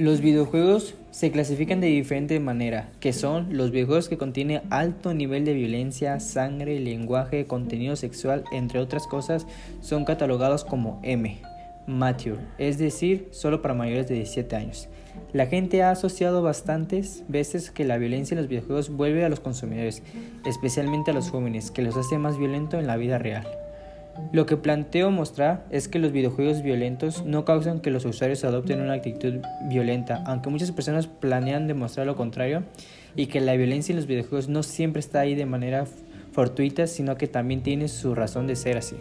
Los videojuegos se clasifican de diferente manera, que son los videojuegos que contienen alto nivel de violencia, sangre, lenguaje, contenido sexual, entre otras cosas, son catalogados como M, mature, es decir, solo para mayores de 17 años. La gente ha asociado bastantes veces que la violencia en los videojuegos vuelve a los consumidores, especialmente a los jóvenes, que los hace más violentos en la vida real. Lo que planteo mostrar es que los videojuegos violentos no causan que los usuarios adopten una actitud violenta, aunque muchas personas planean demostrar lo contrario, y que la violencia en los videojuegos no siempre está ahí de manera fortuita, sino que también tiene su razón de ser así.